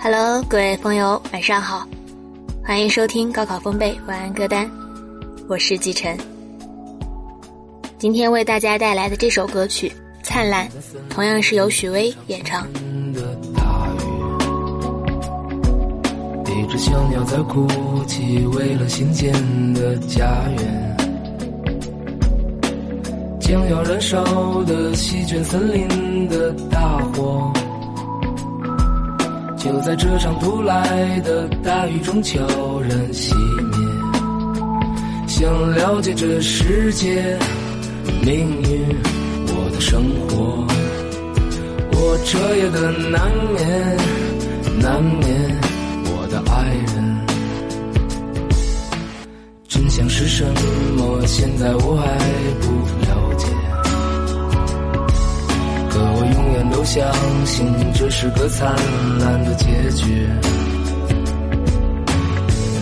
Hello，各位朋友，晚上好，欢迎收听高考风贝晚安歌单，我是季晨。今天为大家带来的这首歌曲《灿烂》，同样是由许巍演唱。一只小鸟在哭泣，为了新建的家园。将要燃烧的席卷森林的大火，就在这场突来的大雨中悄然熄灭。想了解这世界命运，我的生活，我彻夜的难眠，难眠。我的爱人，真相是什么？现在我还不都相信，这是个灿烂的结局。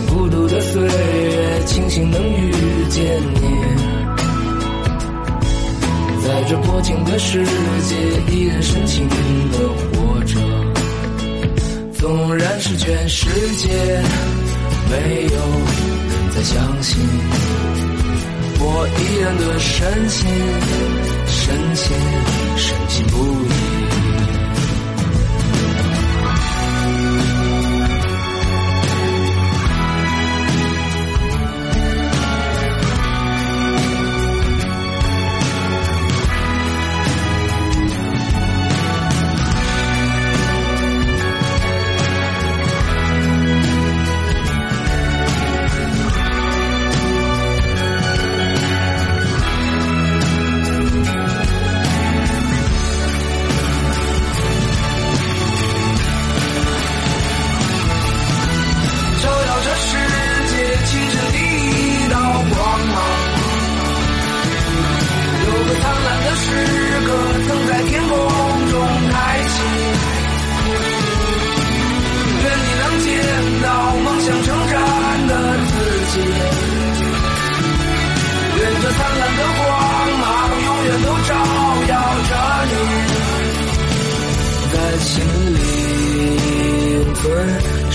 孤独的岁月，庆幸能遇见你。在这薄情的世界，依然深情的活着。纵然是全世界没有人再相信，我依然的深情，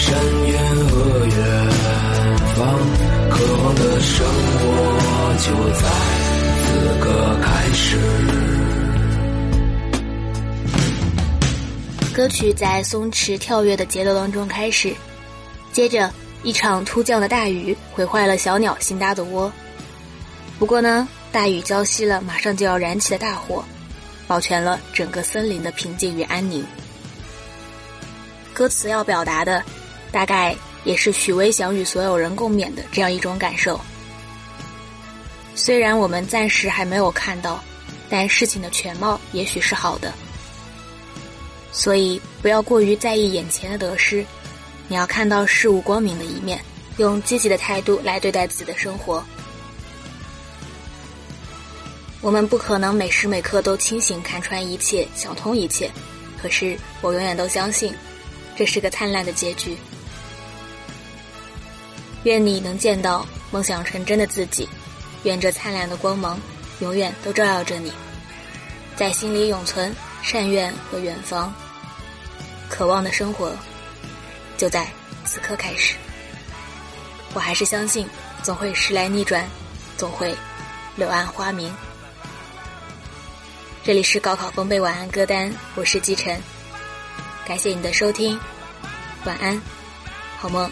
存深渊和远方，渴望的生活就在此刻开始。歌曲在松弛跳跃的节奏当中开始，接着一场突降的大雨毁坏了小鸟新搭的窝。不过呢，大雨浇熄了马上就要燃起的大火，保全了整个森林的平静与安宁。歌词要表达的，大概也是许巍想与所有人共勉的这样一种感受。虽然我们暂时还没有看到，但事情的全貌也许是好的。所以不要过于在意眼前的得失，你要看到事物光明的一面，用积极的态度来对待自己的生活。我们不可能每时每刻都清醒看穿一切，想通一切，可是我永远都相信。这是个灿烂的结局。愿你能见到梦想成真的自己，愿这灿烂的光芒永远都照耀着你，在心里永存善愿和远方。渴望的生活就在此刻开始。我还是相信，总会时来逆转，总会柳暗花明。这里是高考风贝晚安歌单，我是季晨。感谢你的收听，晚安，好梦。